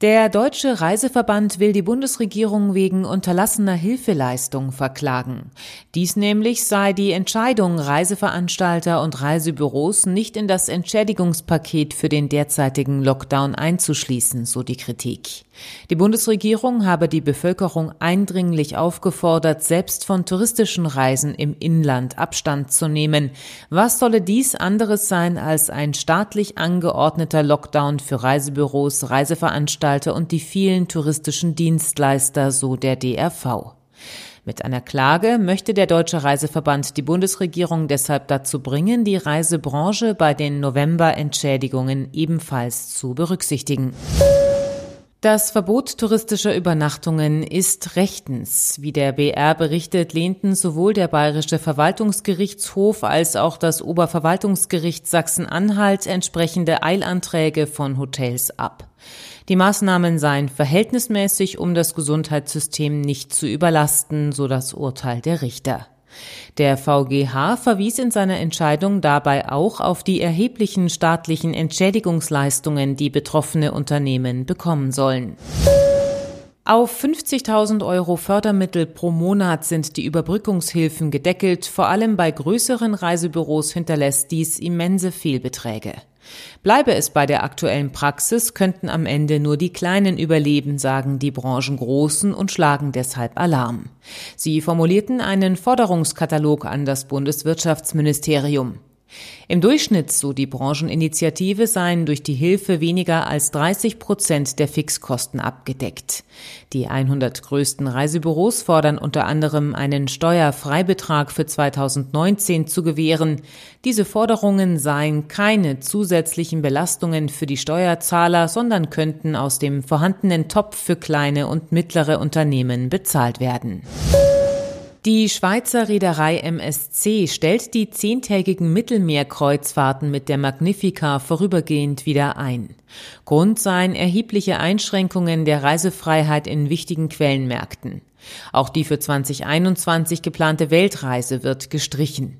Der Deutsche Reiseverband will die Bundesregierung wegen unterlassener Hilfeleistung verklagen. Dies nämlich sei die Entscheidung, Reiseveranstalter und Reisebüros nicht in das Entschädigungspaket für den derzeitigen Lockdown einzuschließen, so die Kritik. Die Bundesregierung habe die Bevölkerung eindringlich aufgefordert, selbst von touristischen Reisen im Inland Abstand zu nehmen. Was solle dies anderes sein als ein staatlich angeordneter Lockdown für Reisebüros, Reiseveranstalter Veranstalter und die vielen touristischen Dienstleister, so der DRV. Mit einer Klage möchte der Deutsche Reiseverband die Bundesregierung deshalb dazu bringen, die Reisebranche bei den November-Entschädigungen ebenfalls zu berücksichtigen. Das Verbot touristischer Übernachtungen ist rechtens. Wie der BR berichtet, lehnten sowohl der Bayerische Verwaltungsgerichtshof als auch das Oberverwaltungsgericht Sachsen-Anhalt entsprechende Eilanträge von Hotels ab. Die Maßnahmen seien verhältnismäßig, um das Gesundheitssystem nicht zu überlasten, so das Urteil der Richter. Der VGH verwies in seiner Entscheidung dabei auch auf die erheblichen staatlichen Entschädigungsleistungen, die betroffene Unternehmen bekommen sollen. Auf 50.000 Euro Fördermittel pro Monat sind die Überbrückungshilfen gedeckelt. Vor allem bei größeren Reisebüros hinterlässt dies immense Fehlbeträge. Bleibe es bei der aktuellen Praxis, könnten am Ende nur die Kleinen überleben, sagen die Branchengroßen und schlagen deshalb Alarm. Sie formulierten einen Forderungskatalog an das Bundeswirtschaftsministerium. Im Durchschnitt, so die Brancheninitiative, seien durch die Hilfe weniger als 30 Prozent der Fixkosten abgedeckt. Die 100 größten Reisebüros fordern unter anderem einen Steuerfreibetrag für 2019 zu gewähren. Diese Forderungen seien keine zusätzlichen Belastungen für die Steuerzahler, sondern könnten aus dem vorhandenen Topf für kleine und mittlere Unternehmen bezahlt werden. Die Schweizer Reederei MSC stellt die zehntägigen Mittelmeerkreuzfahrten mit der Magnifica vorübergehend wieder ein. Grund seien erhebliche Einschränkungen der Reisefreiheit in wichtigen Quellenmärkten. Auch die für 2021 geplante Weltreise wird gestrichen.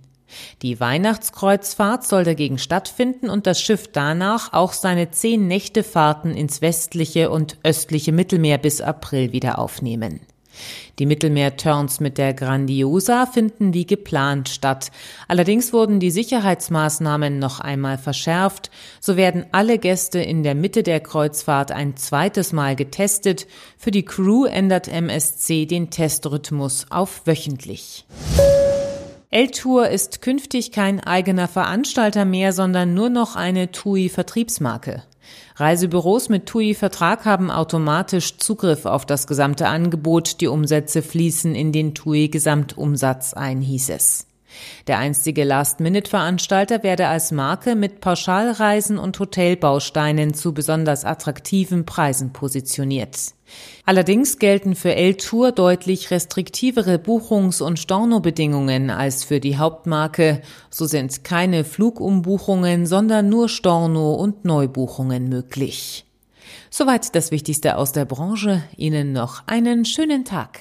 Die Weihnachtskreuzfahrt soll dagegen stattfinden und das Schiff danach auch seine zehn Nächtefahrten ins westliche und östliche Mittelmeer bis April wieder aufnehmen. Die Mittelmeer-Turns mit der Grandiosa finden wie geplant statt. Allerdings wurden die Sicherheitsmaßnahmen noch einmal verschärft. So werden alle Gäste in der Mitte der Kreuzfahrt ein zweites Mal getestet. Für die Crew ändert MSC den Testrhythmus auf wöchentlich. L-Tour ist künftig kein eigener Veranstalter mehr, sondern nur noch eine TUI-Vertriebsmarke. Reisebüros mit TUI-Vertrag haben automatisch Zugriff auf das gesamte Angebot. Die Umsätze fließen in den TUI-Gesamtumsatz ein, hieß es. Der einstige Last-Minute-Veranstalter werde als Marke mit Pauschalreisen und Hotelbausteinen zu besonders attraktiven Preisen positioniert. Allerdings gelten für L-Tour deutlich restriktivere Buchungs- und Stornobedingungen als für die Hauptmarke. So sind keine Flugumbuchungen, sondern nur Storno- und Neubuchungen möglich. Soweit das Wichtigste aus der Branche. Ihnen noch einen schönen Tag.